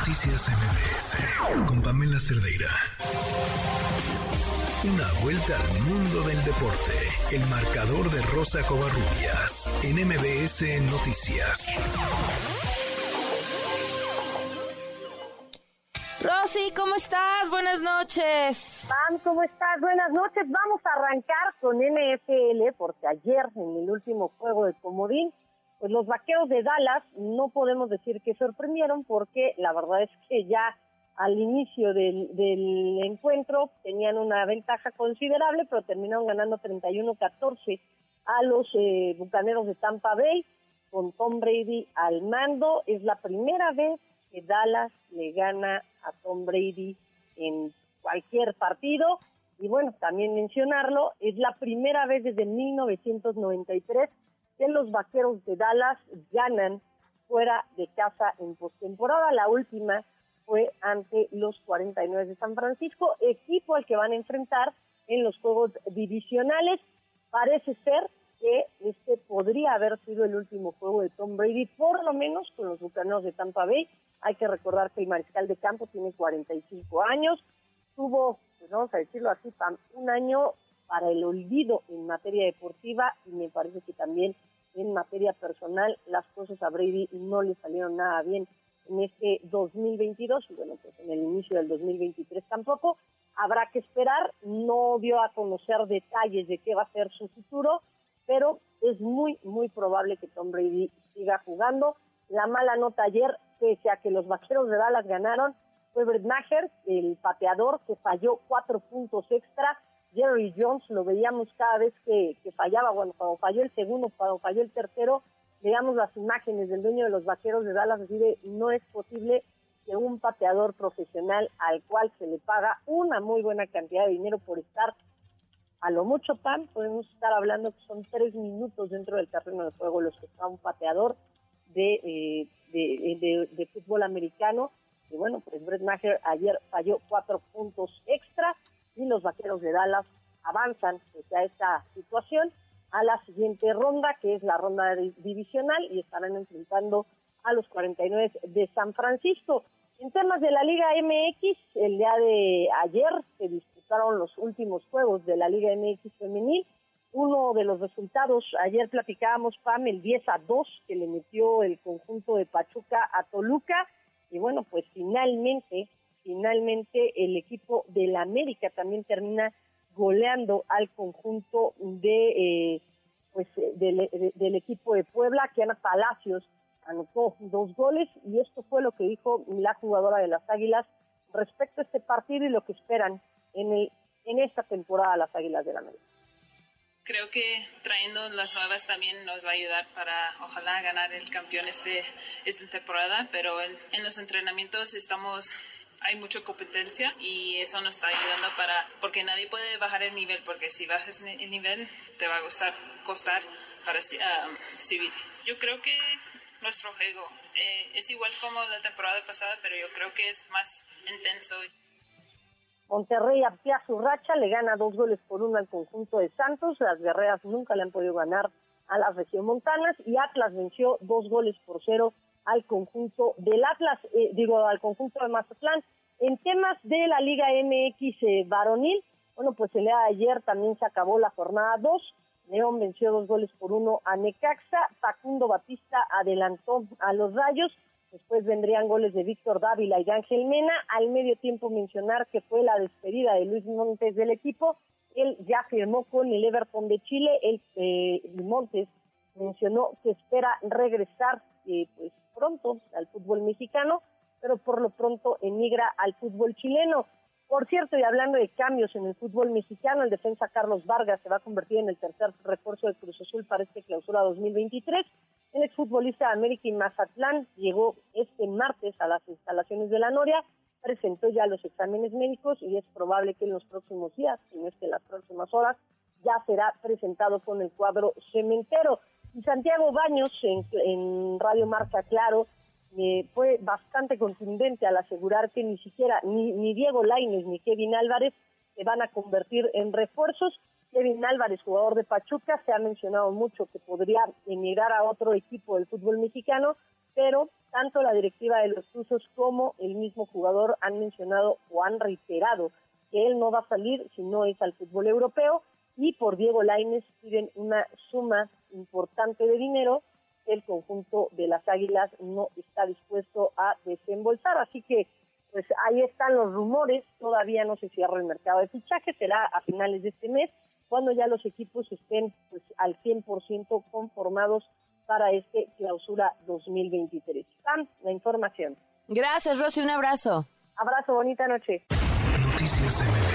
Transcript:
Noticias MBS con Pamela Cerdeira. Una vuelta al mundo del deporte. El marcador de Rosa Covarrubias en MBS Noticias. Rosy, ¿cómo estás? Buenas noches. Pam, ¿cómo estás? Buenas noches. Vamos a arrancar con NFL porque ayer en el último juego de Comodín pues los vaqueros de Dallas no podemos decir que sorprendieron porque la verdad es que ya al inicio del, encuentro tenían una ventaja considerable, pero terminaron ganando 31-14 a los eh, Bucaneros de Tampa Bay con Tom Brady al mando. Es la primera vez que Dallas le gana a Tom Brady en cualquier partido. Y bueno, también mencionarlo, es la primera vez desde 1993 que los Vaqueros de Dallas ganan fuera de casa en postemporada. La última fue ante los 49 de San Francisco, equipo al que van a enfrentar en los juegos divisionales. Parece ser que este podría haber sido el último juego de Tom Brady, por lo menos con los Bucaneros de Tampa Bay. Hay que recordar que el mariscal de campo tiene 45 años, tuvo, pues vamos a decirlo así, un año para el olvido en materia deportiva y me parece que también en materia personal las cosas a Brady no le salieron nada bien en este 2022 y bueno, pues en el inicio del 2023 tampoco. Habrá que esperar, no dio a conocer detalles de qué va a ser su futuro, pero es muy, muy probable que Tom Brady siga jugando. La mala nota ayer, pese a que los vaqueros de Dallas ganaron, fue Brett Maher, el pateador que falló cuatro puntos extra Jerry Jones lo veíamos cada vez que, fallaba, bueno, cuando falló el segundo, cuando falló el tercero, veíamos las imágenes del dueño de los vaqueros de Dallas, así de no es posible que un pateador profesional al cual se le paga una muy buena cantidad de dinero por estar a lo mucho pan, podemos estar hablando que son tres minutos dentro del terreno de juego los que está un pateador de, eh, de, de, fútbol americano. Y bueno, pues Brett Maher ayer falló cuatro los vaqueros de Dallas avanzan a esta situación a la siguiente ronda, que es la ronda divisional, y estarán enfrentando a los 49 de San Francisco. En temas de la Liga MX, el día de ayer se disputaron los últimos juegos de la Liga MX femenil. Uno de los resultados, ayer platicábamos, Pam, el 10 a 2 que le metió el conjunto de Pachuca a Toluca. Y bueno, pues finalmente finalmente el equipo del América también termina goleando al conjunto de eh, pues del, equipo de Puebla, que Ana Palacios anotó dos goles y esto fue lo que dijo la jugadora de las Águilas respecto a este partido y lo que esperan en el en esta temporada las Águilas del América. Creo que trayendo las nuevas también nos va a ayudar para ojalá ganar el campeón este esta temporada, pero en los entrenamientos estamos hay mucha competencia y eso nos está ayudando para, porque nadie puede bajar el nivel, porque si bajas el nivel te va a costar, costar para uh, subir. Yo creo que nuestro juego eh, es igual como la temporada pasada, pero yo creo que es más intenso. Monterrey amplía su racha, le gana dos goles por uno al conjunto de Santos. Las guerreras nunca le han podido ganar a las montanas y Atlas venció dos goles por cero al conjunto del Atlas, eh, digo, al conjunto de Mazatlán. En temas de la Liga MX eh, varonil, bueno, pues el día de ayer también se acabó la jornada 2. León venció dos goles por uno a Necaxa. Facundo Batista adelantó a los Rayos. Después vendrían goles de Víctor Dávila y Ángel Mena. Al medio tiempo mencionar que fue la despedida de Luis Montes del equipo. Él ya firmó con el Everton de Chile. El eh, Montes mencionó que espera regresar eh, pues pronto al fútbol mexicano, pero por lo pronto emigra al fútbol chileno. Por cierto, y hablando de cambios en el fútbol mexicano, el defensa Carlos Vargas se va a convertir en el tercer refuerzo de Cruz Azul para este clausura 2023. El exfutbolista de América y Mazatlán llegó este martes a las instalaciones de la Noria, presentó ya los exámenes médicos y es probable que en los próximos días, si no es que en las próximas horas, ya será presentado con el cuadro cementero. Y Santiago Baños, en, Radio Marca Claro, eh, fue bastante contundente al asegurar que ni siquiera ni, Diego Laines ni Kevin Álvarez se van a convertir en refuerzos. Kevin Álvarez, jugador de Pachuca, se ha mencionado mucho que podría emigrar a otro equipo del fútbol mexicano, pero tanto la directiva de los Tuzos como el mismo jugador han mencionado o han reiterado que él no va a salir si no es al fútbol europeo y por Diego Laines piden una suma importante de dinero que el conjunto de las Águilas no está dispuesto a desembolsar. Así que pues ahí están los rumores, todavía no se cierra el mercado de fichaje, será a finales de este mes cuando ya los equipos estén pues al 100% conformados para este clausura 2023. Sam, la información. Gracias, Rosy, un abrazo. Abrazo, bonita noche. Noticias